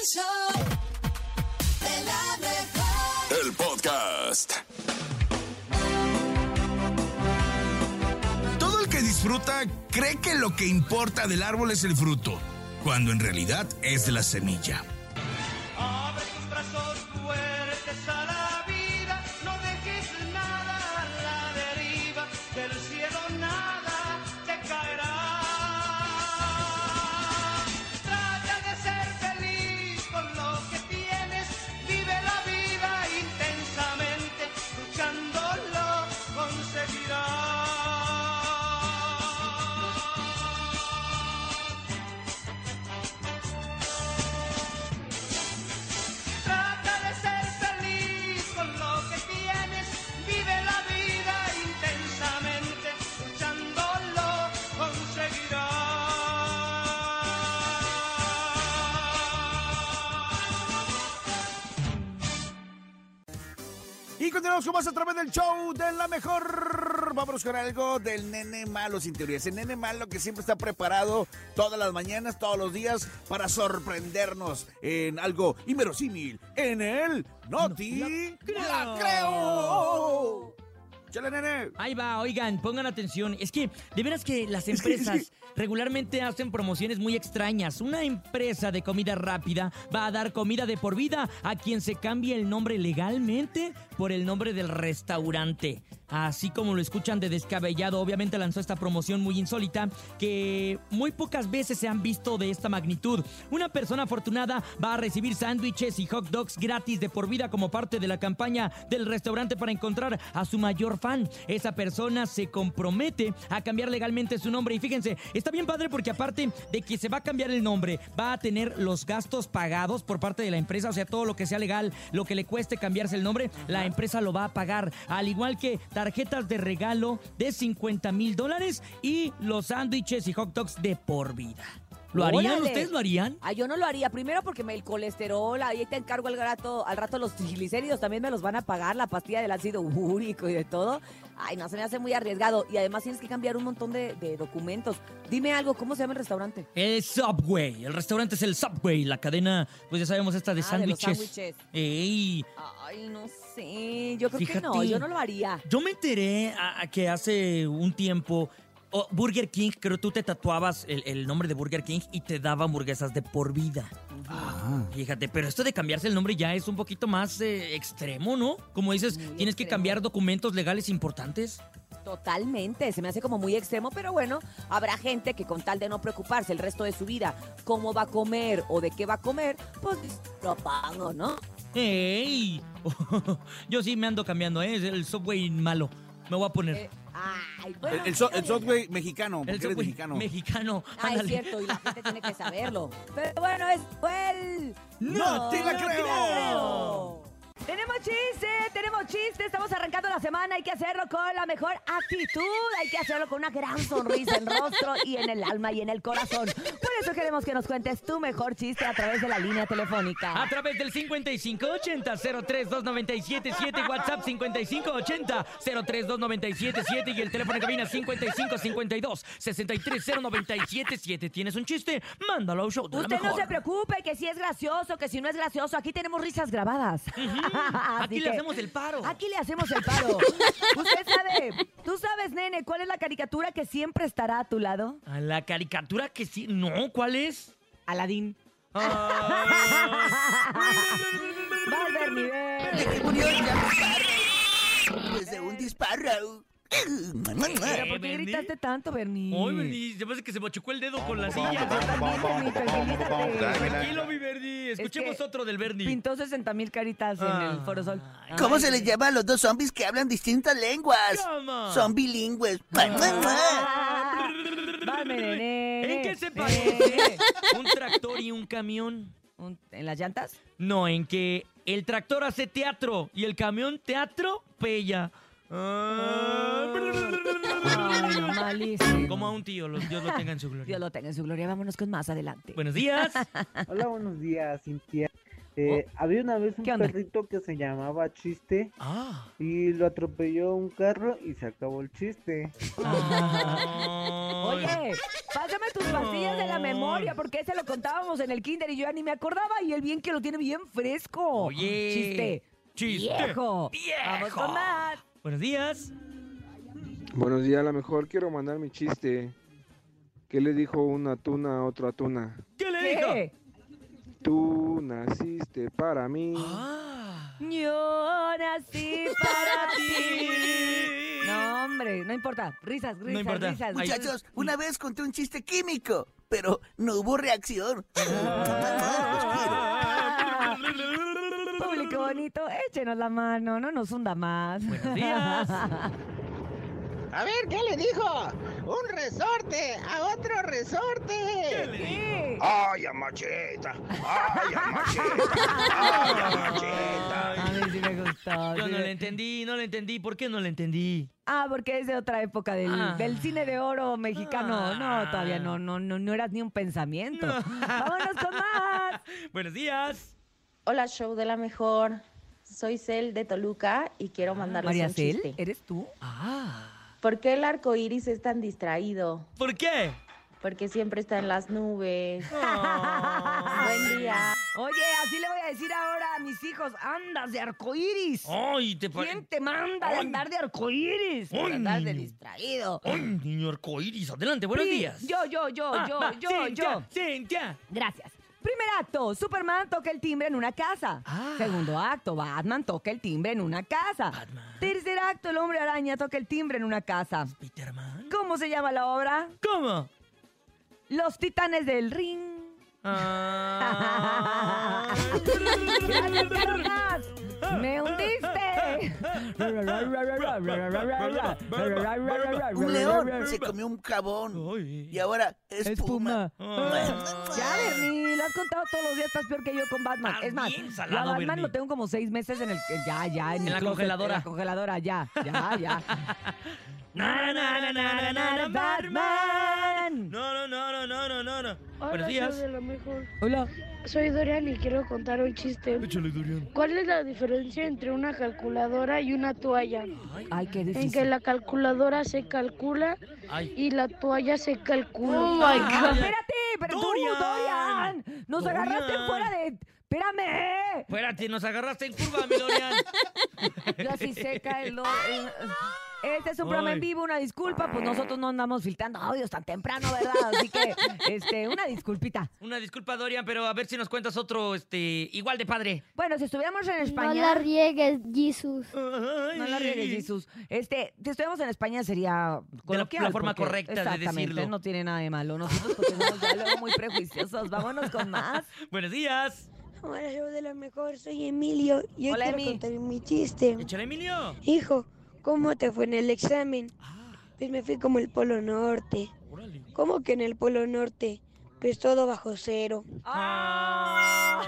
El show de la mejor. El podcast. Todo el que disfruta cree que lo que importa del árbol es el fruto, cuando en realidad es la semilla. Más a través del show de la mejor. Vamos con algo del nene malo sin teoría. Ese nene malo que siempre está preparado todas las mañanas, todos los días, para sorprendernos en algo inverosímil. En el Noti La Creo. Chale, nene. Ahí va, oigan, pongan atención. Es que, de veras que las empresas regularmente hacen promociones muy extrañas. Una empresa de comida rápida va a dar comida de por vida a quien se cambie el nombre legalmente por el nombre del restaurante. Así como lo escuchan de descabellado, obviamente lanzó esta promoción muy insólita que muy pocas veces se han visto de esta magnitud. Una persona afortunada va a recibir sándwiches y hot dogs gratis de por vida como parte de la campaña del restaurante para encontrar a su mayor fan. Esa persona se compromete a cambiar legalmente su nombre y fíjense, está bien padre porque aparte de que se va a cambiar el nombre, va a tener los gastos pagados por parte de la empresa, o sea, todo lo que sea legal, lo que le cueste cambiarse el nombre, la empresa lo va a pagar, al igual que tarjetas de regalo de 50 mil dólares y los sándwiches y hot dogs de por vida. ¿Lo harían? Órale. ¿Ustedes lo harían? Ah, yo no lo haría. Primero porque me, el colesterol, ahí te encargo al rato, al rato los triglicéridos también me los van a pagar, la pastilla del ácido úrico y de todo. Ay, no, se me hace muy arriesgado. Y además tienes que cambiar un montón de, de documentos. Dime algo, ¿cómo se llama el restaurante? El Subway. El restaurante es el Subway. La cadena, pues ya sabemos, esta de Ah, de los sándwiches. sándwiches. Ey, Ay, no sé. Yo creo Fíjate. que no, yo no lo haría. Yo me enteré a- a que hace un tiempo oh, Burger King, creo tú te tatuabas el, el nombre de Burger King y te daba hamburguesas de por vida. Ah. Fíjate, pero esto de cambiarse el nombre ya es un poquito más eh, extremo, ¿no? Como dices, Muy tienes que cambiar documentos legales importantes. Totalmente, se me hace como muy extremo, pero bueno, habrá gente que con tal de no preocuparse el resto de su vida cómo va a comer o de qué va a comer, pues lo pago, ¿no? ¡Ey! Yo sí me ando cambiando, ¿eh? Es el Subway malo. Me voy a poner. Eh, ay, bueno, El, el, so- el está bien. Subway mexicano, porque el eres Subway mexicano. mexicano. Ah, es cierto, y la gente tiene que saberlo. Pero bueno, es fue el... ¡No te la creo! Tenemos chiste, tenemos chiste, estamos arrancando la semana, hay que hacerlo con la mejor actitud, hay que hacerlo con una gran sonrisa en rostro y en el alma y en el corazón. Por eso queremos que nos cuentes tu mejor chiste a través de la línea telefónica. A través del 5580-032977, WhatsApp 5580-032977 y el teléfono en cabina 5552-630977. ¿Tienes un chiste? Mándalo al show de la Usted no se preocupe que si es gracioso, que si no es gracioso, aquí tenemos risas grabadas. Aquí le hacemos el paro. Aquí le hacemos el paro. Usted sabe, tú sabes, nene, ¿cuál es la caricatura que siempre estará a tu lado? A la caricatura que sí. No, ¿cuál es? Aladín. Va a ver, mi ven. ¿De qué murió? Pues de un disparo. Pero ¿por qué gritaste tanto, Bernie? Ay, Bernie, se parece que se machucó el dedo con la silla. También, Bernie, tranquilízate. Tranquilo, mi Bernie. Escuchemos que otro del Bernie. Pintó 60 mil caritas en el Ah. Foro Sol. ¿Cómo Ay, se les llama a los dos zombies que hablan distintas lenguas? ¿Cómo? Son bilingües. Ah. ¿En qué se Eh, parece un tractor y un camión? ¿En las llantas? No, en que el tractor hace teatro y el camión teatro pella. Ah. Ay, no, malísimo. Como a un tío, los- Dios lo tenga en su gloria. Dios lo tenga en su gloria. Vámonos con más adelante. Buenos días. Hola, buenos días, Cintia. Eh, Había una vez un ¿Qué onda? perrito que se llamaba Chiste Ah. y lo atropelló un carro y se acabó el chiste. Oye, pásame tus pastillas de la memoria, porque ese lo contábamos en el kinder y yo ya ni me acordaba y él bien que lo tiene bien fresco. Oye. Chiste. Chiste. Viejo. Viejo. Vamos con más. Buenos días. Buenos días, a lo mejor quiero mandar mi chiste. ¿Qué le dijo una tuna a otra tuna? ¿Qué le dijo? Tú naciste para mí. Ah. Yo nací para ti. No, hombre, no importa. Risas, risas, importa. risas. Ay. Muchachos, una vez conté un chiste químico, pero no hubo reacción. Ah. Público bonito, échenos la mano, no nos hunda más. Buenos días. A ver, ¿qué le dijo? Un resorte a otro resorte. ¿Qué? ¡Ay, amacheta! ¡Ay, amacheta! ¡Ay, amacheta! A mí sí me gustó. Yo sí no le entendí, no le entendí. ¿Por qué no le entendí? Ah, porque es de otra época del, Ah. del cine de oro mexicano. No, todavía no, no, no, no eras ni un pensamiento. Vámonos con más. Buenos días. Hola, show de la mejor. Soy Cel de Toluca y quiero mandarles María un Cel, chiste. ¿eres tú? Ah. ¿Por qué el arco iris es tan distraído? ¿Por qué? Porque siempre está en las nubes. Buen día. Oye, así le voy a decir ahora a mis hijos, andas de arcoíris. Ay, te pa- ¿Quién te manda de andar de arcoíris? Ay. andar de distraído. Ay, niño arcoíris. Adelante, buenos días. Yo, yo, yo, Ah, yo, ah, yo, Cintia, yo. Cintia. Gracias. Primer acto, Superman toca el timbre en una casa. Ah. Segundo acto, Batman toca el timbre en una casa. Batman. Tercer acto, el hombre araña toca el timbre en una casa. Peterman. ¿Cómo se llama la obra? ¿Cómo? Los titanes del ring. Ah. Gracias. Me hundiste. Un león se comió un jabón y ahora es Espuma. Ah. Ya, Bernie, lo has contado todos los días, estás peor que yo con Batman. Es más, la Batman Bernie. lo tengo como seis meses en el... Ya, ya, en, En el la closet, congeladora. En la congeladora, ya, ya, ya. Na, na, na, na, na, na, na, Batman. No, no, no, no, no, no, no, Buenos días. Hola. Soy Dorian y quiero contar un chiste. Échale, Dorian. ¿Cuál es la diferencia entre una calculadora y una toalla? Ay, qué En que difícil. la calculadora se calcula Ay. y la toalla se calcula. Oh my God. Espérate, pero Dorian. tú, Dorian. Nos Dorian. agarraste fuera de... Espérame. Espérate, nos agarraste en curva, mi Dorian. Yo así seca el... Este es un programa en vivo, una disculpa, pues nosotros no andamos filtrando audios tan temprano, ¿verdad? Así que, este, una disculpita. Una disculpa, Dorian, pero a ver si nos cuentas otro, este, igual de padre. Bueno, si estuviéramos en España... No la riegues, Jesus. No la riegues, Jesús. Este, si estuviéramos en España sería coloquial. la forma porque- correcta de decirlo. no tiene nada de malo. Nosotros porque somos ya luego muy prejuiciosos. Vámonos con más. Buenos días. Hola, show de la mejor. Soy Emilio y yo Hola, quiero Emi. contar mi chiste. Échale, Emilio. Hijo, ¿cómo te fue en el examen? Pues me fui como el Polo Norte. ¿Cómo que en el Polo Norte? Pues todo bajo cero. Ay.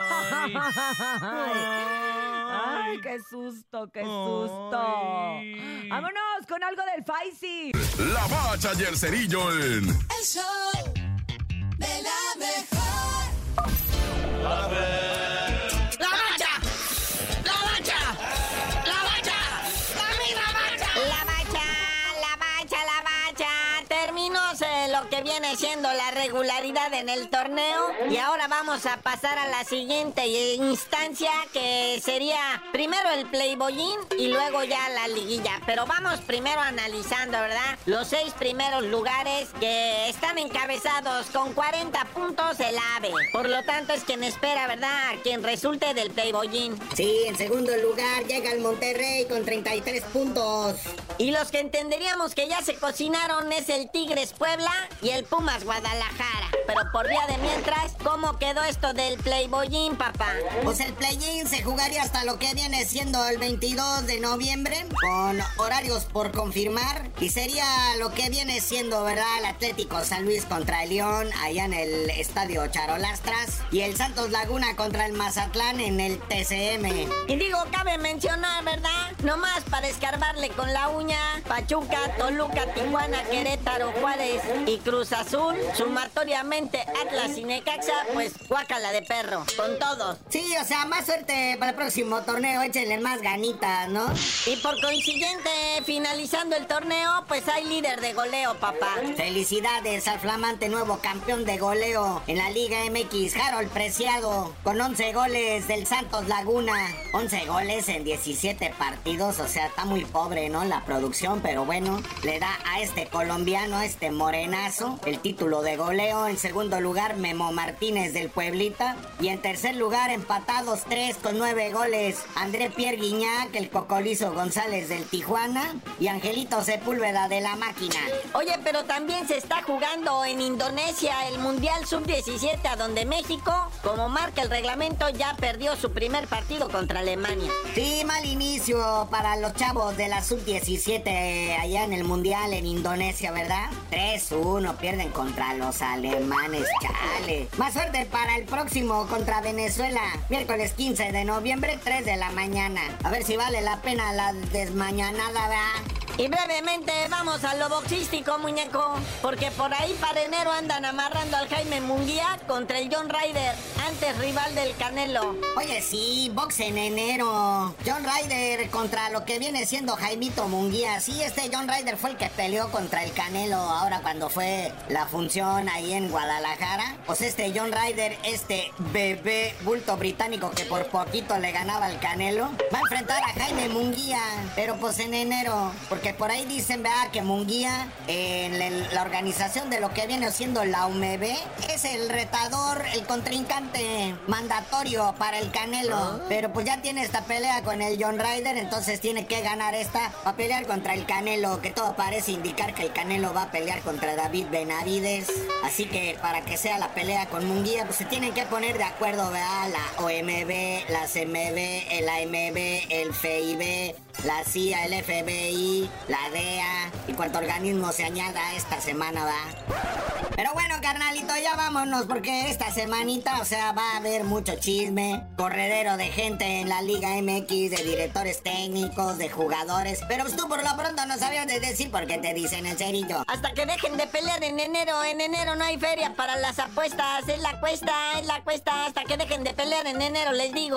Ay, qué susto, qué susto. Ay. Vámonos con algo del Faisy. La bacha y el cerillo en El show de la mejor. ¡La que viene siendo la regularidad en el torneo y ahora vamos a pasar a la siguiente instancia que sería primero el playboyín y luego ya la liguilla. Pero vamos primero analizando, ¿verdad? Los seis primeros lugares que están encabezados con 40 puntos el AVE. Por lo tanto es quien espera, ¿verdad? A quien resulte del playboyín. Sí, en segundo lugar llega el Monterrey con 33 puntos. Y los que entenderíamos que ya se cocinaron es el Tigres Puebla y el Pumas Guadalajara. Pero por vía de mientras, ¿cómo quedó esto del Playboyín, papá? Pues el play-in se jugaría hasta lo que viene siendo el 22 de noviembre, con horarios por confirmar. Y sería lo que viene siendo, ¿verdad? El Atlético San Luis contra el León, allá en el Estadio Charolastras. Y el Santos Laguna contra el Mazatlán en el TCM. Y digo, cabe mencionar, ¿verdad? Nomás para escarbarle con la uña, Pachuca, Toluca, Tijuana, Querétaro, Juárez y Cruz Azul suman Atlas y Necaxa, pues guácala de perro, con todo. Sí, o sea, más suerte para el próximo torneo, échenle más ganitas, ¿no? Y por consiguiente, finalizando el torneo, pues hay líder de goleo, papá. Felicidades al flamante nuevo campeón de goleo en la Liga MX, Harold Preciado, con 11 goles del Santos Laguna. 11 goles en 17 partidos, o sea, está muy pobre, ¿no? La producción, pero bueno, le da a este colombiano, este morenazo, el título de goleo. En segundo lugar, Memo Martínez del Pueblita. Y en tercer lugar, empatados 3 con 9 goles, André Pierre Guiñac, el Cocolizo González del Tijuana y Angelito Sepúlveda de la Máquina. Oye, pero también se está jugando en Indonesia el Mundial Sub-17, a donde México, como marca el reglamento, ya perdió su primer partido contra Alemania. Sí, mal inicio para los chavos de la Sub-17 allá en el Mundial en Indonesia, ¿verdad? 3-1, pierden contra los alemanes, chale. Más suerte para el próximo contra Venezuela, miércoles 15 de noviembre, 3 de la mañana. A ver si vale la pena la desmañanada, ¿verdad? Y brevemente vamos a lo boxístico, muñeco. Porque por ahí para enero andan amarrando al Jaime Munguía contra el John Ryder, antes rival del Canelo. Oye, sí, box en enero. John Ryder contra lo que viene siendo Jaimito Munguía. Sí, este John Ryder fue el que peleó contra el Canelo ahora cuando fue la función ahí en Guadalajara. Pues este John Ryder, este bebé bulto británico que por poquito le ganaba al Canelo, va a enfrentar a Jaime Munguía. Pero pues en enero. Porque por ahí dicen, vea, que Munguía, en el- la organización de lo que viene siendo la UMB, es el retador, el contrincante mandatorio para el Canelo. Pero pues ya tiene esta pelea con el John Ryder, entonces tiene que ganar esta. Va a pelear contra el Canelo, que todo parece indicar que el Canelo va a pelear contra David Benavides. Así que para que sea la pelea con Munguía, pues se tienen que poner de acuerdo, vea, la OMB, la CMB, el AMB, el FIB, la CIA, el FBI, la DEA y cuánto organismo se añada esta semana, va. Pero bueno, carnalito, ya vámonos porque esta semanita, o sea, va a haber mucho chisme, corredero de gente en la Liga MX, de directores técnicos, de jugadores. Pero pues tú por lo pronto no sabías de decir por qué te dicen en serio. Hasta que dejen de pelear en enero. En enero no hay feria para las apuestas. Es la cuesta, es la cuesta. Hasta que dejen de pelear en enero, les digo.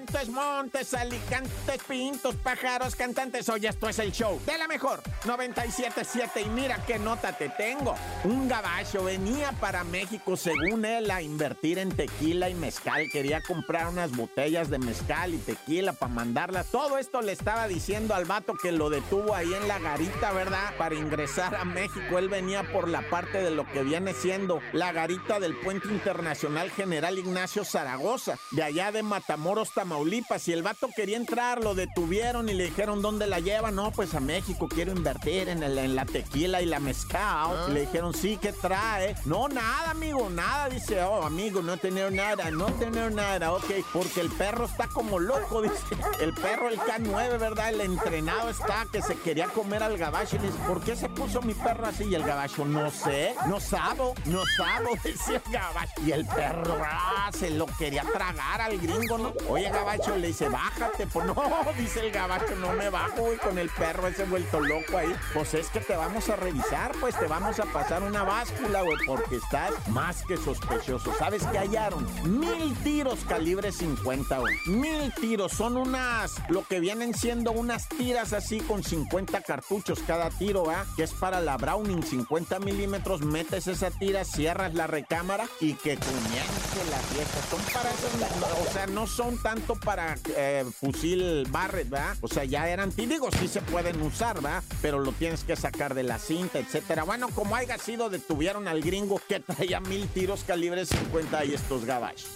Montes, montes, alicantes, pintos, pájaros, cantantes. Oye, esto es el show de la mejor 977. Y mira qué nota te tengo. Un gabacho venía para México, según él, a invertir en tequila y mezcal. Quería comprar unas botellas de mezcal y tequila para mandarlas. Todo esto le estaba diciendo al vato que lo detuvo ahí en la garita, ¿verdad? Para ingresar a México. Él venía por la parte de lo que viene siendo la garita del Puente Internacional General Ignacio Zaragoza, de allá de Matamoros, Tamaulipas. Y el vato quería entrar, lo detuvieron y le dijeron, ¿dónde la lleva? No, pues a México, quiero invertir en, el- en la tequila y la mezcal. Y le dijeron, sí, ¿qué trae? No, nada, amigo, nada. Dice, oh, amigo, no tener nada, no tener nada, ok. Porque el perro está como loco, dice. El perro, el K9, ¿verdad? El entrenado está que se quería comer al gabacho. Y le dice, ¿por qué se puso mi perro así? Y el gabacho, no sé, no sabo, no sabo, decía el gabacho. Y el perro, ah, se lo quería tragar al gringo, ¿no? Oye, gabacho, le dice, bájate. Pues no, dice el gabacho, no me bajo, güey, con el perro ese vuelto loco ahí. Pues es que te vamos a revisar, pues te vamos a pasar una báscula, güey, porque estás más que sospechoso. ¿Sabes qué hallaron? Mil tiros calibre 50, güey. Mil tiros. Son unas, lo que vienen siendo unas tiras así con 50 cartuchos cada tiro, ¿ah? Que es para la Browning, 50 milímetros. Metes esa tira, cierras la recámara y que comience la fiesta. Son para o sea, no son tanto para eh, fusil Barrett, ¿verdad? O sea, ya eran, y sí se pueden usar, ¿verdad? Pero lo tienes que sacar de la cinta, etcétera. Bueno, como haya sido, detuvieron al gringo que traía mil tiros calibre 50 y estos gabachos.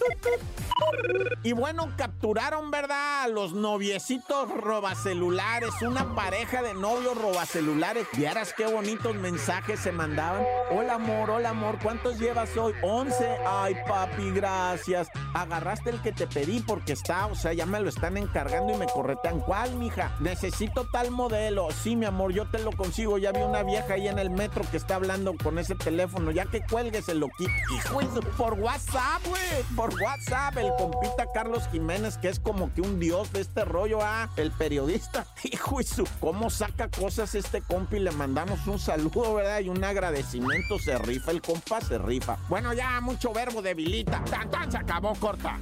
Y bueno, capturaron, ¿verdad? Los noviecitos robacelulares, una pareja de novios robacelulares. Vieras qué bonitos mensajes se mandaban. Hola, amor, hola, amor, ¿cuántos llevas hoy? 11. Ay, papi, gracias. Agarraste el que te pedí porque está, o sea, ya me lo están encargando y me corretean. ¿Cuál, mija? Necesito tal modelo. Sí, mi amor, yo te lo consigo. Ya vi una vieja ahí en el metro que está hablando con ese teléfono. Ya que cuelgues el loquito. Hijo, de su- por WhatsApp, güey. Por WhatsApp. El compita Carlos Jiménez, que es como que un dios de este rollo, ah. El periodista. Hijo, y su. ¿Cómo saca cosas este compi? Le mandamos un saludo, ¿verdad? Y un agradecimiento. Se rifa el compa, se rifa. Bueno, ya mucho verbo debilita. Tan, tan, se acabó, corta.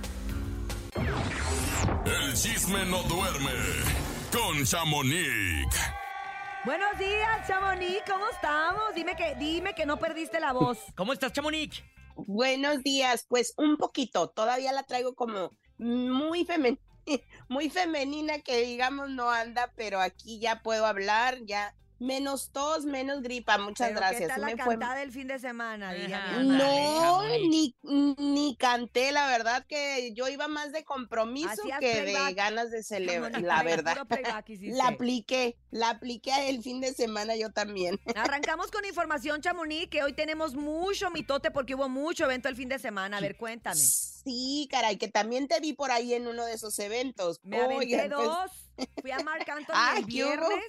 El chisme no duerme con Chamonix. Buenos días, Chamonix, ¿cómo estamos? Dime que, dime que no perdiste la voz. ¿Cómo estás, Chamonix? Buenos días, pues un poquito, todavía la traigo como muy femenina, muy femenina que digamos no anda, pero aquí ya puedo hablar, ya menos tos, menos gripa, muchas Pero gracias. ¿Qué tal la me fue- cantada del fin de semana? Ajá. No, ni, ni canté, la verdad que yo iba más de compromiso Hacías que de ganas de celebrar, la verdad. La apliqué, la apliqué el fin de semana yo también. Arrancamos con información, Chamonix, que hoy tenemos mucho mitote porque hubo mucho evento el fin de semana. A ver, cuéntame. Sí, caray, que también te vi por ahí en uno de esos eventos. Me aventé Oigan, pues, dos. Fui a Marc Anthony Ah, el viernes.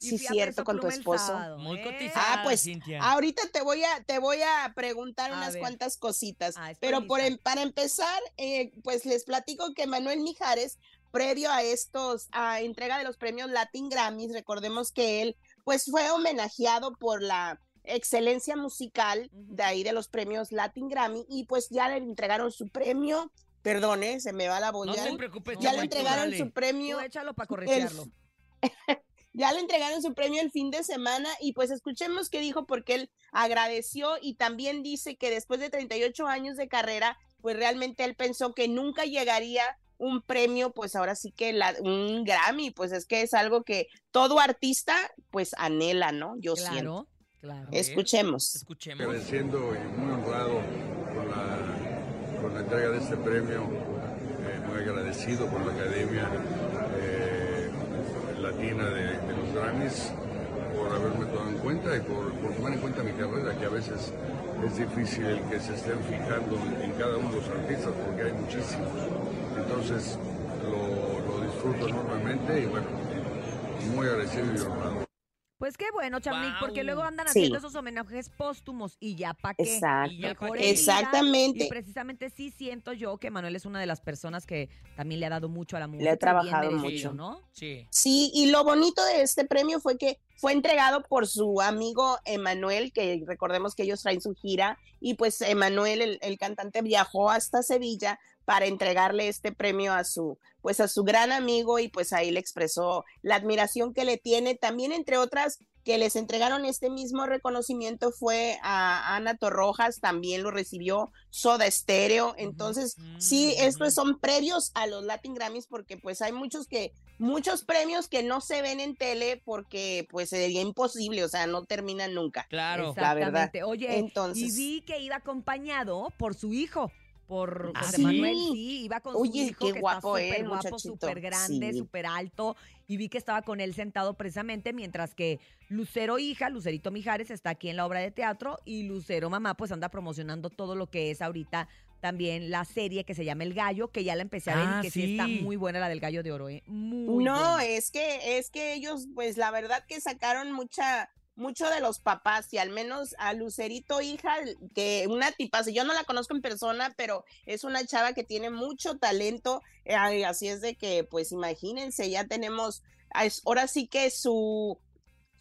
Sí, cierto, con tu esposo. sábado, Muy ¿eh? cotizada, Ah, pues Cintia. ahorita te voy a te voy a preguntar A unas ver. cuantas cositas, Ah, pero por em- para empezar, eh, pues les platico que Manuel Mijares, previo a estos a entrega de los premios Latin Grammys, recordemos que él pues fue homenajeado por la excelencia musical de ahí de los premios Latin Grammy y pues ya le entregaron su premio. Perdone, se me va la voz. No ya te le- preocupes, ya le Chamonix, tú entregaron su premio. Tú échalo para el- corretearlo. Ya le entregaron su premio el fin de semana y pues escuchemos qué dijo porque él agradeció y también dice que después de 38 años de carrera, pues realmente él pensó que nunca llegaría un premio, pues ahora sí que la- un Grammy, pues es que es algo que todo artista pues anhela, ¿no? Yo siento. Claro, claro. Escuchemos. Escuchemos. Agradeciendo y muy honrado con la, con la entrega de este premio, eh, muy agradecido con la Academia Latina de, de los Grammys por haberme tomado en cuenta y por, tomar en cuenta mi carrera, que a veces es difícil el que se estén fijando en, en cada uno de los artistas porque hay muchísimos. Entonces lo, lo disfruto enormemente y bueno, muy agradecido y honrado. Pues qué bueno, Chamonix, porque luego andan Sí. haciendo esos homenajes póstumos y ya pa' qué. Exacto. Y ya pa' mejor qué. en vida. Exactamente. Y precisamente sí siento yo que Manuel es una de las personas que también le ha dado mucho a la música. Le bien trabajado merecido, mucho. ¿no? Sí. Sí, y lo bonito de este premio fue que fue entregado por su amigo Emanuel, que recordemos que ellos traen su gira, y pues Emanuel, el, el cantante, viajó hasta Sevilla para entregarle este premio a su, pues a su gran amigo, y pues ahí le expresó la admiración que le tiene. También, entre otras, que les entregaron este mismo reconocimiento fue a Ana Torrojas, también lo recibió Soda Stereo. Entonces, sí, estos son previos a los Latin Grammys porque pues hay muchos que muchos premios que no se ven en tele porque pues sería imposible, o sea, no terminan nunca. Claro. La verdad. Oye, Entonces- y vi que iba acompañado por su hijo. Por ¿Ah, José sí? Manuel, sí, iba con Oye, su hijo qué que guapo, está súper guapo, súper grande, Sí. súper alto, y vi que estaba con él sentado precisamente mientras que Lucero hija, Lucerito Mijares, está aquí en la obra de teatro y Lucero mamá pues anda promocionando todo lo que es ahorita también la serie que se llama El Gallo, que ya la empecé a ver Ah, y que sí. está muy buena la del Gallo de Oro, ¿eh? Muy no, buena. es que es que ellos pues la verdad que sacaron mucha mucho de los papás y al menos a Lucerito hija que una tipa, yo no la conozco en persona, pero es una chava que tiene mucho talento, eh, así es de que pues imagínense, ya tenemos ah, es- ahora sí que su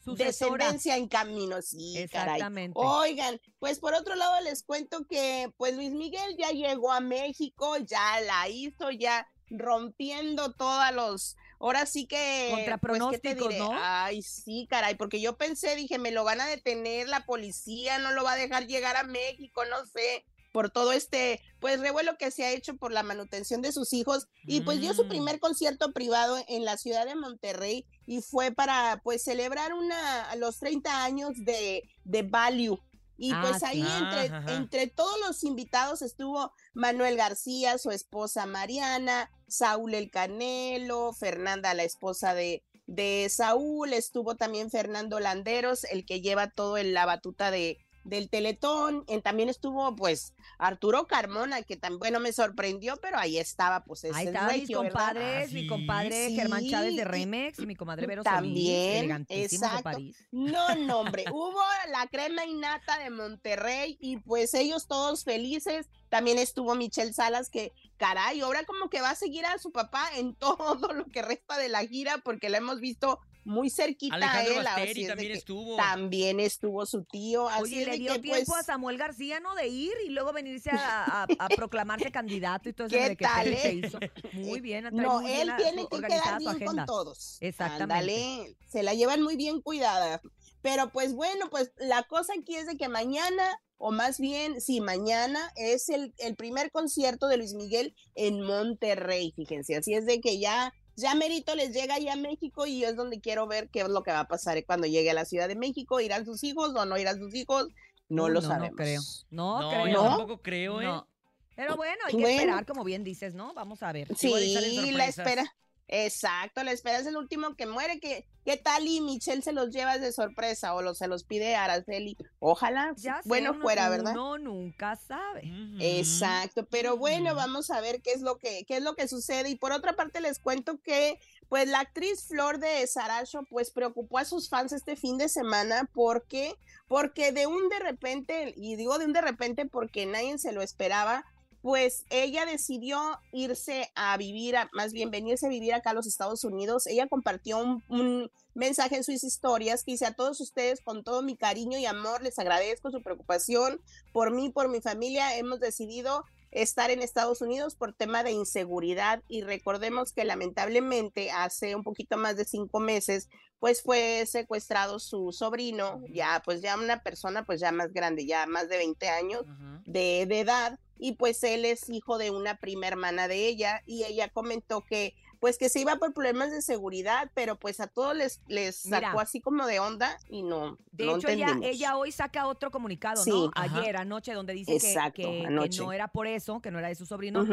Sucesora. descendencia en camino, sí, caray. Exactamente. Oigan, pues por otro lado les cuento que pues Luis Miguel ya llegó a México, ya la hizo, ya rompiendo todos los, ahora sí que... Contra pues, ¿qué te pronósticos, diré? ¿no? Ay, sí, caray, porque yo pensé, dije, me lo van a detener la policía, no lo va a dejar llegar a México, no sé, por todo este, pues, revuelo que se ha hecho por la manutención de sus hijos. Y pues dio su Mm. primer concierto privado en la ciudad de Monterrey y fue para, pues, celebrar una, los 30 años de, de Value. Y Ah, pues ahí Ah, entre, ajá. entre todos los invitados estuvo Manuel García, su esposa Mariana, Saúl el Canelo, Fernanda, la esposa de, de Saúl, estuvo también Fernando Landeros, el que lleva todo en la batuta de, del Teletón. En- también estuvo, pues, Arturo Carmona, que también, bueno, me sorprendió, pero ahí estaba, pues, ese Ahí es estaban mis compadres, mi compadre Germán Chávez de Remex y mi comadre Vero Solís, También, elegantísimos de. París. No, no, hombre, hubo la crema innata de Monterrey y pues ellos todos felices. También estuvo Michelle Salas que, caray, ahora como que va a seguir a su papá en todo lo que resta de la gira porque la hemos visto muy cerquita Alejandro a él. Basteri también estuvo. También estuvo su tío. Así Oye, le dio que, tiempo pues, a Samuel García, ¿no? De ir y luego venirse a, a- a proclamarse candidato y todo eso ¿Qué de que tal, se eh? hizo. Muy bien, trae No, muy bien él tiene que quedar bien con todos. Exactamente. Ándale, se la llevan muy bien cuidada. Pero pues bueno, pues la cosa aquí es de que mañana, o más bien, sí, mañana es el, el primer concierto de Luis Miguel en Monterrey, fíjense. Así es de que ya, ya Merito les llega ya a México y es donde quiero ver qué es lo que va a pasar cuando llegue a la Ciudad de México. ¿Irán sus hijos o no irán sus hijos? No Uh, lo no, sabemos. No creo. No, No, creo. yo tampoco creo, ¿eh? No. Pero bueno, hay que Bueno. esperar, como bien dices, ¿no? Vamos a ver. Sí, la espera. Exacto, la espera es el último que muere. ¿Qué tal y Michelle se los lleva de sorpresa o se los pide a Araceli? Ojalá, Ya sé, bueno uno- fuera, ¿verdad? Uno nunca sabe. Exacto, pero bueno, vamos a ver qué es lo que qué es lo que sucede y por otra parte les cuento que pues la actriz Flor de Saracho pues preocupó a sus fans este fin de semana porque porque de un de repente y digo de un de repente porque nadie se lo esperaba pues ella decidió irse a vivir, a- más bien venirse a vivir acá a los Estados Unidos. Ella compartió un, un mensaje en sus historias que dice a todos ustedes con todo mi cariño y amor, les agradezco su preocupación por mí, por mi familia. Hemos decidido estar en Estados Unidos por tema de inseguridad y recordemos que lamentablemente hace un poquito más de cinco meses pues fue secuestrado su sobrino, ya pues ya una persona pues ya más grande, ya más de 20 años de, de edad y pues él es hijo de una prima hermana de ella y ella comentó que pues que se iba por problemas de seguridad, pero pues a todos les, les sacó Mira. así como de onda y no, De no hecho, ella, ella hoy saca otro comunicado, Sí. ¿no? Ajá. Ayer, anoche, donde dice que- Exacto, que, no era por eso, que no era de su sobrino.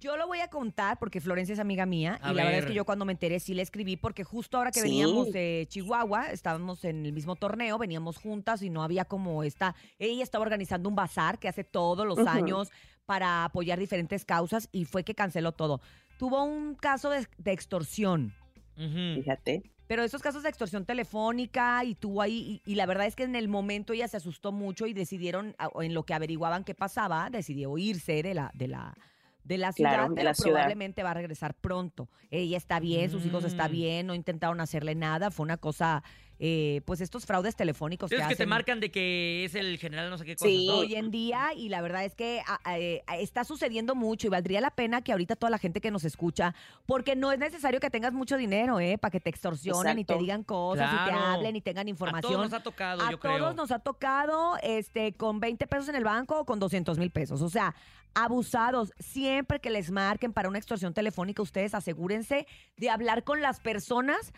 Yo lo voy a contar porque Florencia es amiga mía A y la verdad es que yo cuando me enteré sí le escribí porque justo ahora que Sí. veníamos de Chihuahua, estábamos en el mismo torneo, veníamos juntas y no había como esta, ella estaba organizando un bazar que hace todos los años para apoyar diferentes causas y fue que canceló todo. Tuvo un caso de, de extorsión. Fíjate. Pero esos casos de extorsión telefónica y tuvo ahí, y, y la verdad es que en el momento ella se asustó mucho y decidieron, en lo que averiguaban qué pasaba, decidió irse de la, de la, de la ciudad, Claro, de pero la ciudad. probablemente va a regresar pronto. Ella está bien, sus hijos están Mm. bien, no intentaron hacerle nada, fue una cosa, eh, pues estos fraudes telefónicos que, Es que te marcan de que es el general no sé qué cosa. Sí. hoy en día y la verdad es que a- a- eh, está sucediendo mucho y valdría la pena que ahorita toda la gente que nos escucha, porque no es necesario que tengas mucho dinero, ¿eh? Para que te extorsionen y te digan cosas y te hablen y tengan A información. todos nos ha tocado, A yo creo. todos nos ha tocado este, con 20 pesos en el banco o con 200 mil pesos. O sea, abusados. Siempre que les marquen para una extorsión telefónica, ustedes asegúrense de hablar con las personas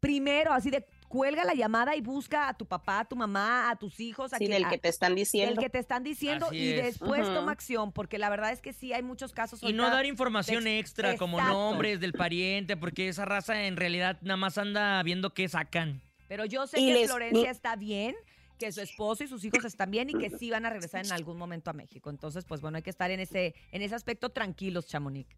primero, así de cuelga la llamada y busca a tu papá, a tu mamá, a tus hijos. A Sí, quien- del a- que te están diciendo. que te están diciendo Así y es. después toma acción, porque la verdad es que sí hay muchos casos. Y no dar información de- extra como nombres del pariente, porque esa raza en realidad nada más anda viendo qué sacan. Pero yo sé Y que les- Florencia está bien, que su esposo y sus hijos están bien y que sí van a regresar en algún momento a México. Entonces, pues bueno, hay que estar en ese, en ese aspecto tranquilos, Chamonix.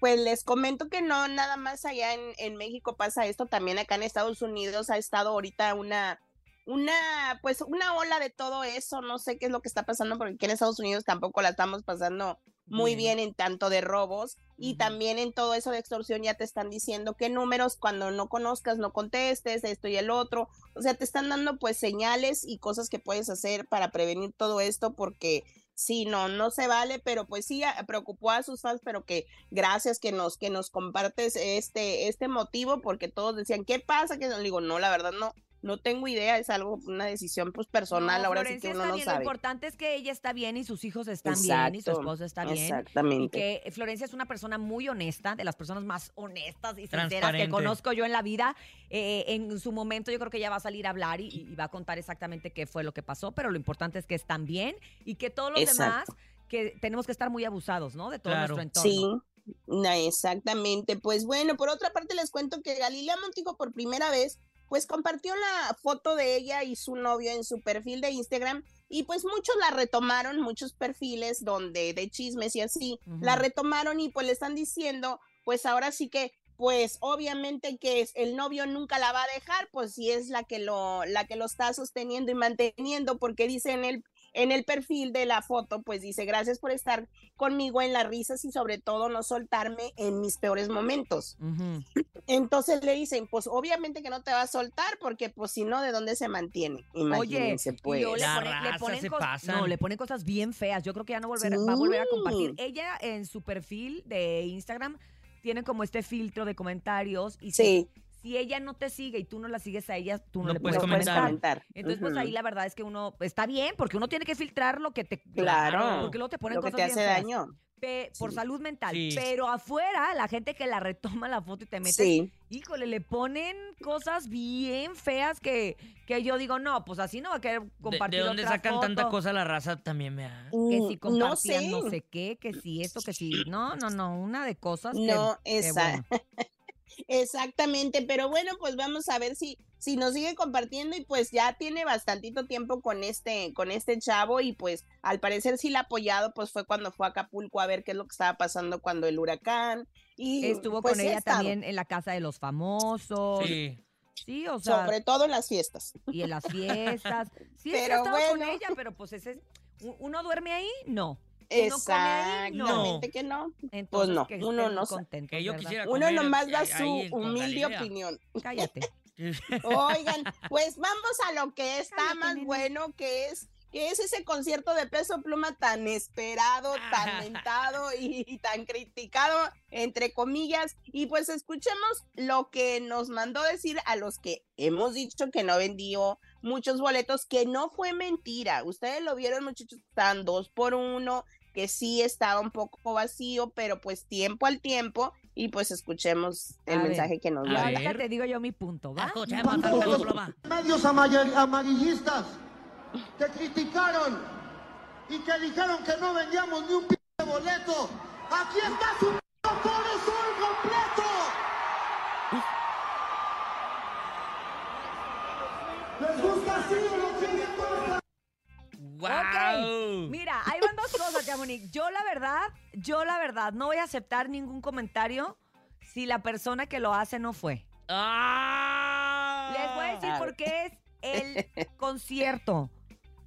Pues les comento que no, nada más allá en, en México pasa esto, también acá en Estados Unidos ha estado ahorita una, una, pues una ola de todo eso, no sé qué es lo que está pasando, porque aquí en Estados Unidos tampoco la estamos pasando muy bien, en tanto de robos y también en todo eso de extorsión ya te están diciendo qué números cuando no conozcas no contestes, esto y el otro, o sea, te están dando pues señales y cosas que puedes hacer para prevenir todo esto porque sí, no, no se vale, pero pues sí preocupó a sus fans, pero que gracias que nos, que nos compartes este, este motivo, porque todos decían, ¿qué pasa? Que no, digo, no, la verdad no, no tengo idea, es algo, una decisión pues personal, No, ahora sí que uno está no bien. Lo sabe. importante es que ella está bien y sus hijos están bien y su esposo está bien. Y exactamente. que Florencia es una persona muy honesta, de las personas más honestas y sinceras que conozco yo en la vida. Eh, en su momento yo creo que ella va a salir a hablar y, y va a contar exactamente qué fue lo que pasó, pero lo importante es que están bien y que todos los Exacto. demás que tenemos que estar muy abusados, ¿no? De todo Claro. nuestro entorno. Sí, exactamente. Pues bueno, por otra parte les cuento que Galilea Montijo por primera vez pues compartió la foto de ella y su novio en su perfil de Instagram y pues muchos la retomaron, muchos perfiles donde de chismes y así, la retomaron y pues le están diciendo, pues ahora sí que pues obviamente que es- el novio nunca la va a dejar, pues si es la que lo la que lo está sosteniendo y manteniendo porque dice en el en el perfil de la foto, pues dice, gracias por estar conmigo en las risas y sobre todo no soltarme en mis peores momentos. Entonces le dicen, pues obviamente que no te va a soltar porque pues si no, ¿de dónde se mantiene? Oye, Imagínense, y pues. le, ponen- le ponen cos- no, le ponen cosas bien feas. Yo creo que ya no volver, va a volver a compartir. Sí. Ella en su perfil de Instagram tiene como este filtro de comentarios y Sí. si, si ella no te sigue y tú no la sigues a ella, tú no, No le puedes puedes comentar. comentar. Entonces, pues ahí la verdad es que uno está bien porque uno tiene que filtrar lo que te Claro, porque luego te ponen lo que cosas te bien hace feas. daño. Pe- por salud mental, Sí. pero afuera la gente que la retoma la foto y te metes, Sí. híjole, le ponen cosas bien feas que, que yo digo, no, pues así no va a querer ¿De, compartir de dónde otra sacan tanta foto". cosa la raza también me da? que si Mm, compartían no sé. sé. qué, que si esto, que si no, no, no, una de cosas que- No, que esa- bueno. Exactamente, pero bueno, pues vamos a ver si, si nos sigue compartiendo y pues ya tiene bastantito tiempo con este, con este chavo y pues al parecer sí la ha apoyado, pues fue cuando fue a Acapulco a ver qué es lo que estaba pasando cuando el huracán y Estuvo pues, con sí ha ella también en la casa de los famosos. Sí. Sí, o sea. Sobre todo en las fiestas. Y en las fiestas. Sí, Pero estado con bueno. ella, pero pues ese es- uno duerme ahí, no. Ahí, no. Exactamente que no. Pues no, que uno no contentos, Que yo quisiera Uno comer nomás da su humilde opinión. Cállate. Oigan, pues vamos a lo que está más bueno, que es que es ese concierto de peso pluma tan esperado, tan mentado y, y tan criticado, entre comillas. Y pues escuchemos lo que nos mandó decir a los que hemos dicho que no vendió muchos boletos, que no fue mentira. Ustedes lo vieron, muchachos, estaban dos por uno, que sí estaba un poco vacío, pero pues tiempo al tiempo. Y pues escuchemos el A ver, mensaje que nos da. ahorita te digo yo mi punto, ¿va? medios amaya- amarillistas que criticaron y que dijeron que no vendíamos ni un p de boleto. Aquí está su p Sol completo. ¿Les gusta así o lo quieren corta? Ok, Mira, cosas, Chamonix. Yo la verdad, yo la verdad, no voy a aceptar ningún comentario si la persona que lo hace no fue. Les voy a decir Ah. por qué es el concierto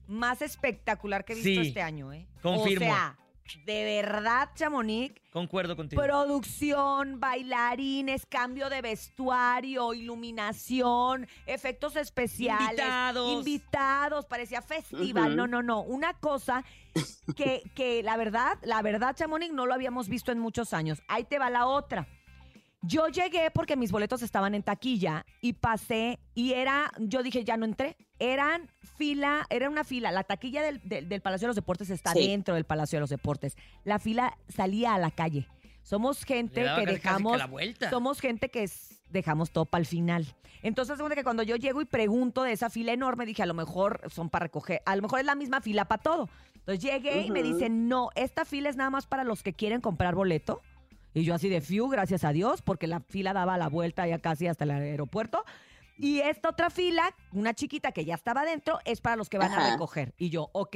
más espectacular que he visto Sí, este año, ¿eh? confirmo. O sea, de verdad, Chamonix, Concuerdo contigo. Producción, bailarines, cambio de vestuario, iluminación, efectos especiales. Invitados. Invitados, parecía festival. No, no, no. Una cosa que, que la verdad, la verdad, Chamonix, no lo habíamos visto en muchos años. Ahí te va la otra. Yo llegué porque mis boletos estaban en taquilla y pasé y era, yo dije, ya no entré. Eran fila, era una fila. La taquilla del, del- del Palacio de los Deportes está Sí. dentro del Palacio de los Deportes. La fila salía a la calle. Somos gente Le daba que que dejamos, la vuelta. somos gente que es- dejamos todo para el final. Entonces, que cuando yo llego y pregunto de esa fila enorme, dije, a lo mejor son para recoger, a lo mejor es la misma fila para todo. Entonces llegué y me dicen, no, esta fila es nada más para los que quieren comprar boleto. Y yo así de fiu, gracias a Dios, porque la fila daba la vuelta ya casi hasta el aeropuerto. Y esta otra fila, una chiquita que ya estaba adentro, es para los que van a recoger. Y yo, ok,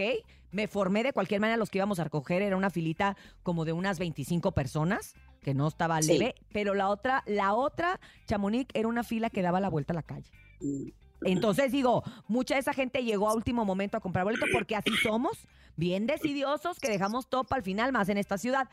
me formé de cualquier manera los que íbamos a recoger. Era una filita como de unas 25 personas, que no estaba Sí. leve. Pero la otra, la otra, Chamonix, era una fila que daba la vuelta a la calle. Entonces digo, mucha de esa gente llegó a último momento a comprar boleto porque así somos, bien decidiosos, que dejamos todo para el final, más en esta ciudad.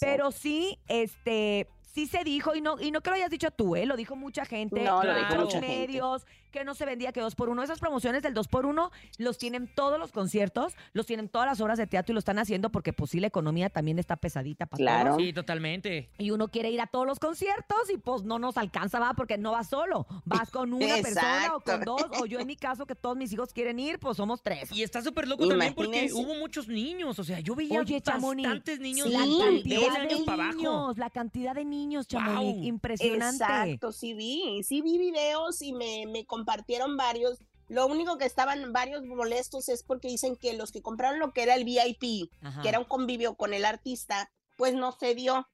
Pero sí, este, sí se dijo, y no, y no que lo hayas dicho tú, ¿eh? Lo dijo mucha gente, No, lo dijo mucha gente. medios, que no se vendía que dos por uno. Esas promociones del dos por uno los tienen todos los conciertos, los tienen todas las obras de teatro y lo están haciendo porque pues sí la economía también está pesadita para todos. Sí, totalmente. Y uno quiere ir a todos los conciertos y pues no nos alcanza, va, porque no vas solo. Vas con una persona o con dos, o yo en mi caso que todos mis hijos quieren ir, pues somos tres. Y está súper loco también porque hubo muchos niños. O sea, yo veía Oye, Chamonix, bastantes niños la de cantidad 10 de años para abajo. niños, la cantidad de niños, Chamonix, Guau. impresionante. Exacto, sí vi, sí vi videos y me, me compartieron varios. Lo único que estaban varios molestos es porque dicen que los que compraron lo que era el VIP, Ajá. que era un convivio con el artista, pues no se dio.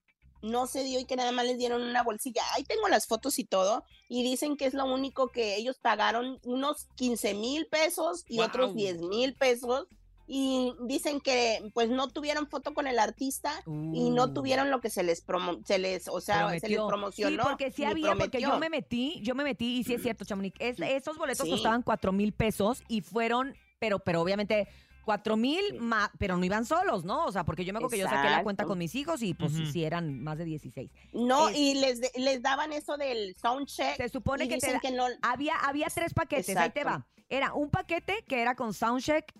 no se dio y que nada más les dieron una bolsilla. Ahí tengo las fotos y todo, y dicen que es lo único que ellos pagaron unos 15 mil pesos y otros Guau. 10 mil pesos. Y dicen que pues no tuvieron foto con el artista y no Uh. tuvieron lo que se les promo se les, o sea, se les promocionó. Sí, porque sí había, porque yo me metí, yo me metí y sí es cierto, Chamonix. es- esos boletos Sí. costaban cuatro mil pesos y fueron, pero, pero obviamente cuatro mil, ma- pero no iban solos, ¿no? O sea, porque yo me acuerdo que yo saqué la cuenta con mis hijos y pues Ujú. sí eran más de 16. No, Es- y les, les daban eso del sound check. Se supone que, te dicen da- que no. había, había tres paquetes, ahí te va. Era un paquete que era con soundcheck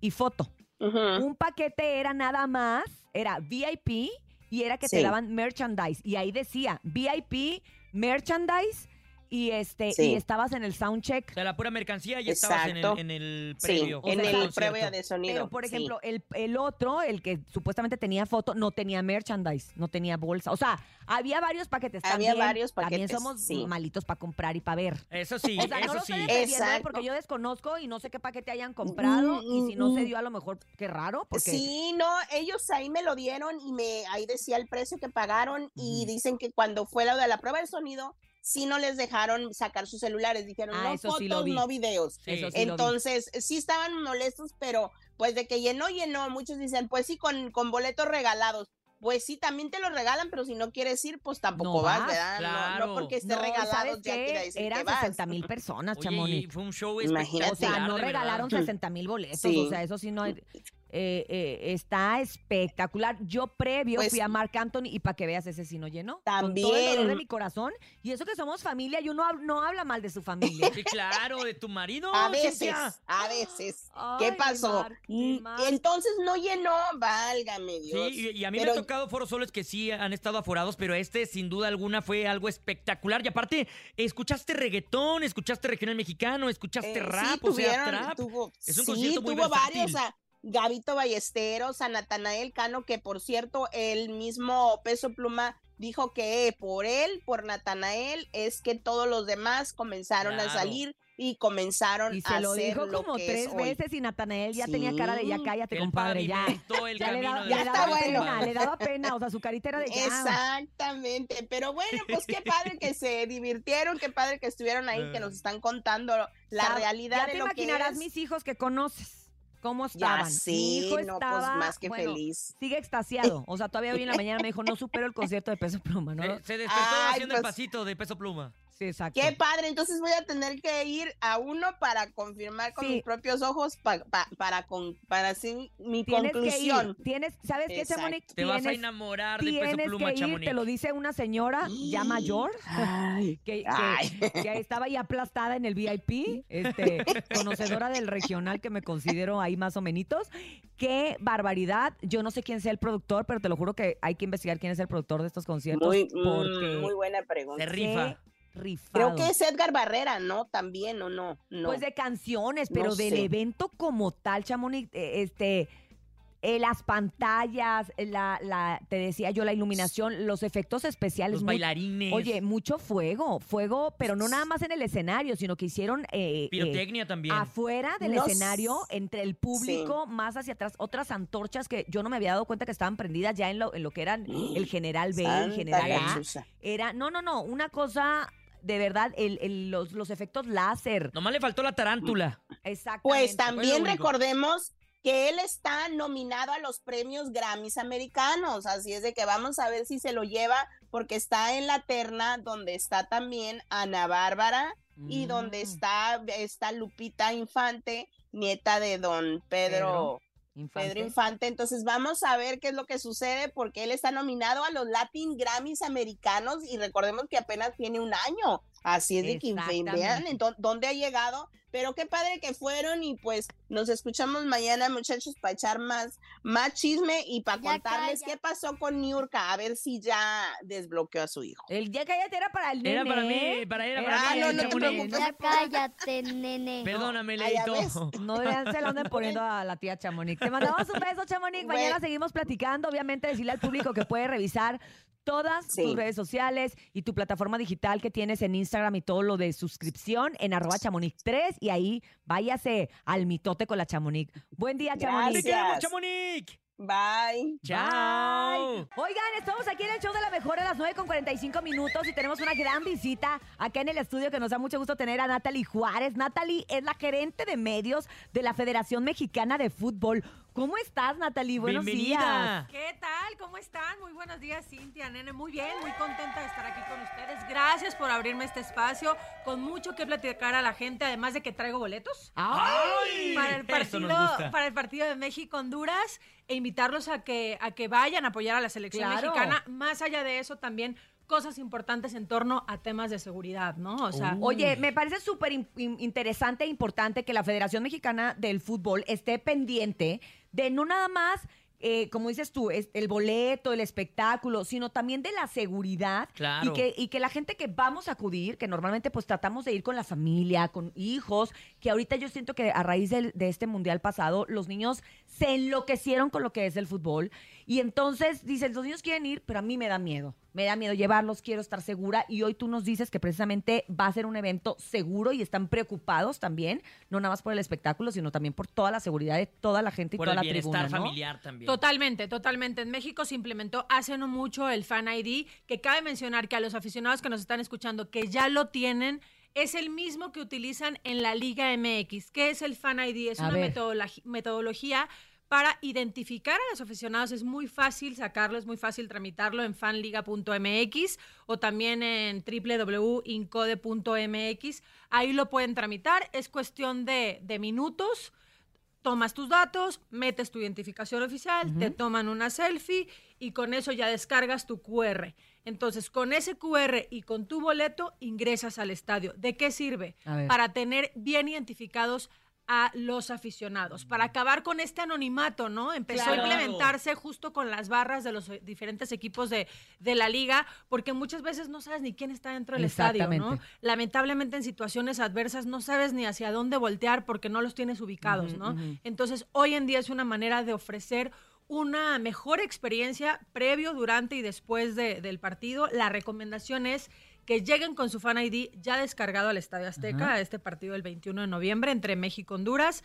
y foto. Un paquete era nada más, era VIP y era que te daban merchandise. Y ahí decía VIP, merchandise y este Sí. y estabas en el soundcheck. De la pura mercancía y estabas en el, en el Sí, previo. en del el previo de sonido. Pero, por sí. ejemplo, el, el otro, el que supuestamente tenía foto, no tenía merchandise, no tenía bolsa. O sea, había varios paquetes. Había También- varios También paquetes, somos sí. malitos para comprar y para ver. Eso sí, O sea, no eso lo sí. estoy ¿eh? Exacto. porque yo desconozco y no sé qué paquete hayan comprado. y si no se dio, a lo mejor, qué raro. Porque Sí, no, ellos ahí me lo dieron y me ahí decía el precio que pagaron y dicen que cuando fue la de la prueba de sonido sí no les dejaron sacar sus celulares, dijeron Ah, no eso sí fotos, lo vi. no videos. Sí. Eso sí lo vi. Entonces, sí estaban molestos, pero pues de que llenó, llenó, muchos dicen, pues sí, con, con boletos regalados. Pues sí, también te los regalan, pero si no quieres ir, pues tampoco No vas, vas, ¿verdad? No- No, porque esté No, regalado ¿sabes ya qué? quiere decir Eran que vas. 60 mil personas, Oye, y fue un show Imagínate. O sea, no regalaron 60 mil boletos. Sí. O sea, eso sí no hay- eh, eh, está espectacular. Yo previo Pues- fui a Marc Anthony y para que veas, ese sí no llenó. Con todo el También. dolor de mi corazón. Y eso que somos familia y uno no habla mal de su familia. Sí, claro, de tu marido. A veces, Cintia. a veces. Ay, ¿Qué pasó? Mm. Entonces no llenó, válgame Dios. Sí, y, y a mí Pero- me ha tocado foros solos que sí han estado aforados, pero este sin duda alguna fue algo espectacular. Y aparte, escuchaste reggaetón, escuchaste regional mexicano, escuchaste Eh, rap, sí, o sea, trap. tuvo- es un sí, concierto muy tuvo versátil. varios, a Gabito Ballesteros, a Natanael Cano, que por cierto, el mismo Peso Pluma dijo que por él, por Natanael, es que todos los demás comenzaron a salir y comenzaron Y a se lo hacer dijo lo como que tres hoy. veces y Natanael ya tenía cara de ya cállate, Él compadre, ya. el Ya le, daba, de le la daba está pena, le daba pena, o sea, su carita era de ya. Exactamente, pero bueno, pues qué padre que se divirtieron, qué padre que estuvieron ahí, que nos están contando la realidad Ya de te lo que imaginarás es. mis hijos que conoces. ¿Cómo Ya estaban? Mi hijo no, pues, estaba más que bueno, feliz. Sigue extasiado. O sea, todavía hoy en la mañana me dijo, no supero el concierto de peso pluma, ¿no? Se, se despertó Ay, haciendo el pues- pasito de peso pluma. Sí, exacto. Qué padre, entonces voy a tener que ir a uno para confirmar con Sí. mis propios ojos pa- pa- para con, para así mi Tienes conclusión. que ir. Tienes, ¿sabes qué. Chamonix? Te vas a enamorar de peso Tienes pluma, que ir, te lo dice una señora ya mayor Ay, que, que- ay. que estaba ahí aplastada en el VIP, este, conocedora del regional que me considero ahí más o menos. Qué barbaridad. Yo no sé quién sea el productor, pero te lo juro que hay que investigar quién es el productor de estos conciertos. Muy, porque mm, muy buena pregunta. Se rifa. Rifado. Creo que es Edgar Barrera, ¿no? También, ¿o no? No. Pues de canciones, No pero del sé. evento como tal, Chamonix, eh, este, eh, las pantallas, eh, la, la, te decía yo, la iluminación, los efectos especiales. Los bailarines. Oye, mucho fuego, fuego, pero no nada más en el escenario, sino que hicieron eh, eh, Pirotecnia también. afuera del No escenario, entre el público, más hacia atrás, otras antorchas que yo no me había dado cuenta que estaban prendidas ya en lo, en lo que eran el General B, el General A. Era, no, no, no, una cosa de verdad, el, el- los, los efectos láser. Nomás le faltó la tarántula. Exactamente. Pues también recordemos que él está nominado a los premios Grammys americanos, así es de que vamos a ver si se lo lleva porque está en la terna donde está también Ana Bárbara y donde Mm. está esta Lupita Infante, nieta de don Pedro. Infante. Pedro Infante, entonces vamos a ver qué es lo que sucede porque él está nominado a los Latin Grammys americanos y recordemos que apenas tiene un año, así es de que vean dónde ha llegado, pero qué padre que fueron y pues nos escuchamos mañana muchachos para echar más, más chisme y para contarles calla. qué pasó con Niurka, a ver si ya desbloqueó a su hijo. El ya cállate era para el nene. Era para mí, para era para Ah, mí. no, no te Chamonix. preocupes. Ya cállate, nene. Perdóname, Leito. No vean, se lo anden poniendo a la tía Chamonix. Te mandamos un beso, Chamonix. Mañana Bueno. seguimos platicando. Obviamente, decirle al público que puede revisar todas Sí. tus redes sociales y tu plataforma digital que tienes en Instagram y todo lo de suscripción en arroba chamonix 3 y ahí váyase al mitote con la Chamonix. Buen día, Chamonix. ¡Te queremos. Chamonix! Bye. Chao. Oigan, estamos aquí en el show de la mejor a las 9 con 45 minutos y tenemos una gran visita acá en el estudio que nos da mucho gusto tener a Natalie Juárez. Natalie es la gerente de medios de la Federación Mexicana de Fútbol. ¿Cómo estás, Natalie? Buenos Bienvenida. días. ¿Qué tal? ¿Cómo están? Muy buenos días, Cintia, nene. Muy bien, muy contenta de estar aquí con ustedes. Gracias por abrirme este espacio, con mucho que platicar a la gente, además de que traigo boletos. ¡Ay! Para el partido, para el partido de México-Honduras e invitarlos a que, a que vayan a apoyar a la selección Claro. mexicana. Más allá de eso, también cosas importantes en torno a temas de seguridad, ¿no? O sea, Oye, me parece súper in- in- interesante e importante que la Federación Mexicana del Fútbol esté pendiente de no nada más, eh, como dices tú, es el boleto, el espectáculo, sino también de la seguridad. Claro. Y que, y que la gente que vamos a acudir, que normalmente pues tratamos de ir con la familia, con hijos, que ahorita yo siento que a raíz del- de este mundial pasado, los niños se enloquecieron con lo que es el fútbol. Y entonces dicen, los niños quieren ir, pero a mí me da miedo. Me da miedo llevarlos, quiero estar segura. Y hoy tú nos dices que precisamente va a ser un evento seguro y están preocupados también, no nada más por el espectáculo, sino también por toda la seguridad de toda la gente y Por toda el la bienestar tribuna. ¿no? familiar también. Totalmente, totalmente. En México se implementó hace no mucho el Fan ID, que cabe mencionar que a los aficionados que nos están escuchando, que ya lo tienen, es el mismo que utilizan en la Liga MX. ¿Qué es el Fan ID? Es A una metodología para identificar a los aficionados. Es muy fácil sacarlo, es muy fácil tramitarlo en fanliga.mx o también en www.incode.mx. Ahí lo pueden tramitar. Es cuestión de, de minutos tomas tus datos, metes tu identificación oficial, te toman una selfie y con eso ya descargas tu QR. Entonces, con ese QR y con tu boleto ingresas al estadio. ¿De qué sirve? Para tener bien identificados a los aficionados, para acabar con este anonimato, ¿no? Empezó Claro. a implementarse justo con las barras de los diferentes equipos de, de la liga, porque muchas veces no sabes ni quién está dentro del estadio, ¿no? Lamentablemente en situaciones adversas no sabes ni hacia dónde voltear porque no los tienes ubicados, ¿no? Entonces, hoy en día es una manera de ofrecer una mejor experiencia previo, durante y después de- del partido. La recomendación es que lleguen con su Fan ID ya descargado al Estadio Azteca a este partido el 21 de noviembre entre México y Honduras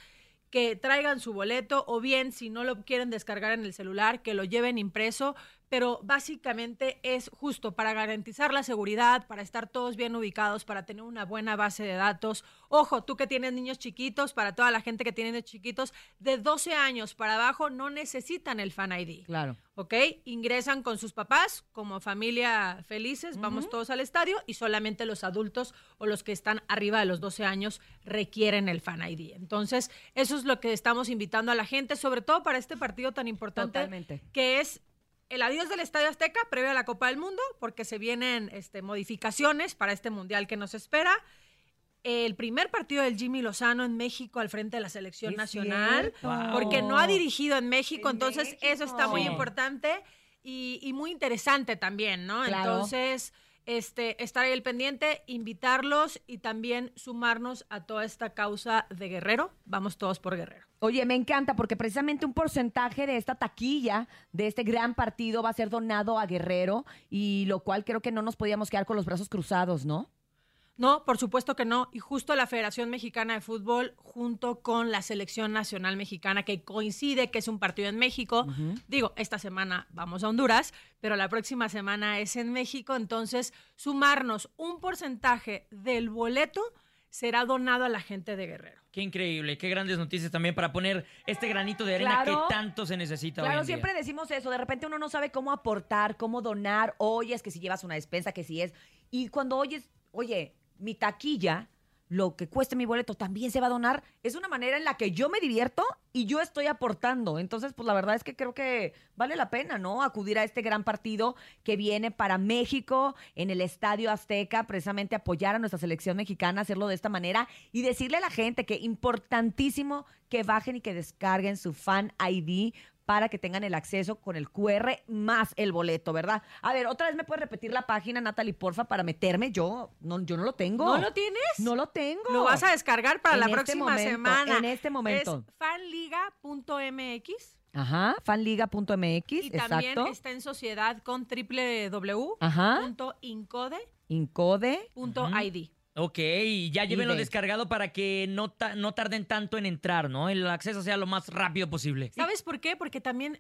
que traigan su boleto o bien si no lo quieren descargar en el celular, que lo lleven impreso, pero básicamente es justo para garantizar la seguridad, para estar todos bien ubicados, para tener una buena base de datos. Ojo, tú que tienes niños chiquitos, para toda la gente que tiene niños chiquitos, de 12 años para abajo no necesitan el Fan ID. Claro. ¿ok? Ingresan con sus papás como familia felices, vamos todos al estadio y solamente los adultos o los que están arriba de los 12 años requieren el Fan ID. Entonces, eso es lo que estamos invitando a la gente, sobre todo para este partido tan importante Totalmente. que es el adiós del Estadio Azteca previo a la Copa del Mundo, porque se vienen este, modificaciones para este mundial que nos espera. El primer partido del Jimmy Lozano en México al frente de la selección Es nacional, cierto. porque no ha dirigido en México, En entonces eso está muy Sí. importante y, y muy interesante también, ¿no? Claro. Entonces, este, estar ahí el pendiente, invitarlos y también sumarnos a toda esta causa de Guerrero. Vamos todos por Guerrero. Oye, me encanta porque precisamente un porcentaje de esta taquilla, de este gran partido, va a ser donado a Guerrero y lo cual creo que no nos podíamos quedar con los brazos cruzados, ¿no? No, por supuesto que no. Y justo la Federación Mexicana de Fútbol, junto con la Selección Nacional Mexicana, que coincide que es un partido en México. Digo, esta semana vamos a Honduras, pero la próxima semana es en México. Entonces, sumarnos un porcentaje del boleto será donado a la gente de Guerrero. Qué increíble, qué grandes noticias también para poner este granito de arena Claro. que tanto se necesita hoy Claro, día. siempre decimos eso. De repente uno no sabe cómo aportar, cómo donar. Oye, es que si llevas una despensa, que si es. Y cuando oyes, oye, mi taquilla, lo que cueste mi boleto también se va a donar, es una manera en la que yo me divierto y yo estoy aportando. Entonces, pues la verdad es que creo que vale la pena, ¿no? Acudir a este gran partido que viene para México en el Estadio Azteca, precisamente apoyar a nuestra selección mexicana, hacerlo de esta manera y decirle a la gente que importantísimo que bajen y que descarguen su Fan ID para que tengan el acceso con el QR más el boleto, ¿verdad? A ver, otra vez me puedes repetir la página, Natalie, porfa, para meterme. Yo no, yo no lo tengo. ¿No lo tienes? No lo tengo. Lo vas a descargar para En la este próxima momento, semana. En este momento. Es fanliga.mx. Ajá, fanliga.mx, Y también está en sociedad con www.incode.id. Incode. Ok, y ya llévenlo descargado para que no, ta- no tarden tanto en entrar, ¿no? El acceso sea lo más rápido posible. ¿Sabes por qué? Porque también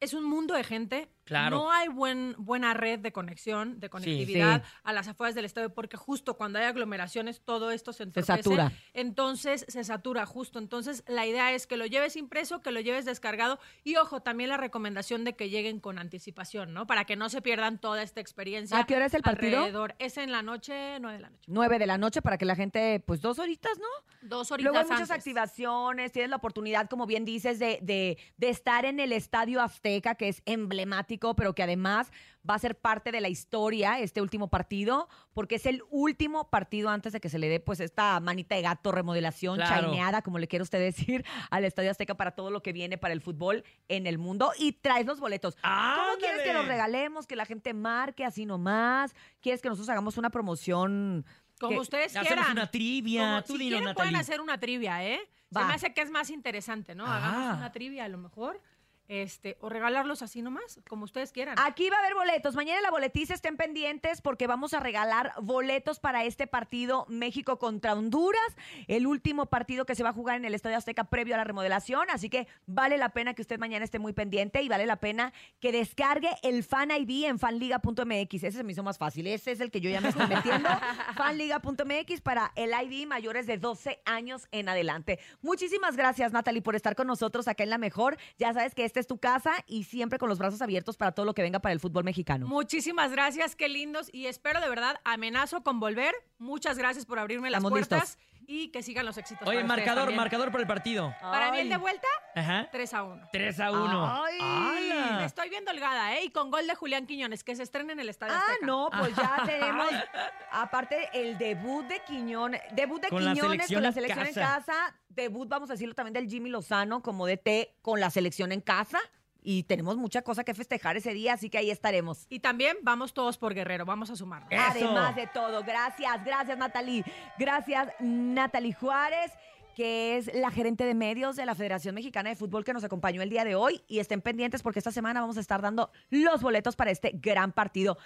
es un mundo de gente. Claro. No hay buen, buena red de conexión, de conectividad Sí. a las afueras del estadio, porque justo cuando hay aglomeraciones todo esto se entorpece. satura. Entonces se satura justo. Entonces la idea es que lo lleves impreso, que lo lleves descargado y ojo, también la recomendación de que lleguen con anticipación, ¿no? Para que no se pierdan toda esta experiencia. ¿A qué hora es el partido? alrededor. Es en la noche, nueve de la noche. 9 de la noche para que la gente, pues dos horitas, ¿no? Dos horitas Luego hay muchas antes. activaciones, tienes la oportunidad, como bien dices, de, de, de estar en el Estadio Azteca, que es emblemático, pero que además va a ser parte de la historia este último partido, porque es el último partido antes de que se le dé pues esta manita de gato, remodelación, Claro. chaineada, como le quiera usted decir, al Estadio Azteca para todo lo que viene para el fútbol en el mundo. Y traes los boletos. ¿Cómo quieres que los regalemos? Que la gente marque así nomás. ¿Quieres que nosotros hagamos una promoción? Como que- ustedes Hacemos quieran. una trivia. Como- Tú si dilo, quieren Natalie. pueden hacer una trivia, ¿eh? Va. Se me hace que es más interesante, ¿no? Hagamos Ah. una trivia a lo mejor. Este, o regalarlos así nomás, como ustedes quieran. Aquí va a haber boletos. Mañana en la boletiza estén pendientes porque vamos a regalar boletos para este partido México contra Honduras, el último partido que se va a jugar en el Estadio Azteca previo a la remodelación. Así que vale la pena que usted mañana esté muy pendiente y vale la pena que descargue el Fan ID en fanliga.mx. Ese se me hizo más fácil. Ese es el que yo ya me estoy metiendo. fanliga.mx para el ID mayores de 12 años en adelante. Muchísimas gracias, Natalie, por estar con nosotros acá en La Mejor. Ya sabes que esta es tu casa y siempre con los brazos abiertos para todo lo que venga para el fútbol mexicano. Muchísimas gracias, qué lindos. Y espero de verdad, amenazo con volver. Muchas gracias por abrirme las Estamos puertas y que sigan los éxitos. Oye, para marcador, marcador para el partido. Para mí el de vuelta, Ajá. 3 a 1. 3 a 1. Ay, ¡Hala! me estoy viendo holgada, ¿eh? Y con gol de Julián Quiñones, que se estrena en el Estadio Ah, Azteca. no, pues ya tenemos, aparte, el debut de Quiñones, debut de Con la Quiñones selección con la en selección en casa. casa, debut, vamos a decirlo también, del Jimmy Lozano como DT con la selección en casa. Y tenemos mucha cosa que festejar ese día, así que ahí estaremos. Y también vamos todos por Guerrero, vamos a sumarnos. Además de todo, gracias, gracias Natalie. Gracias Natalie Juárez, que es la gerente de medios de la Federación Mexicana de Fútbol que nos acompañó el día de hoy. Y estén pendientes porque esta semana vamos a estar dando los boletos para este gran partido.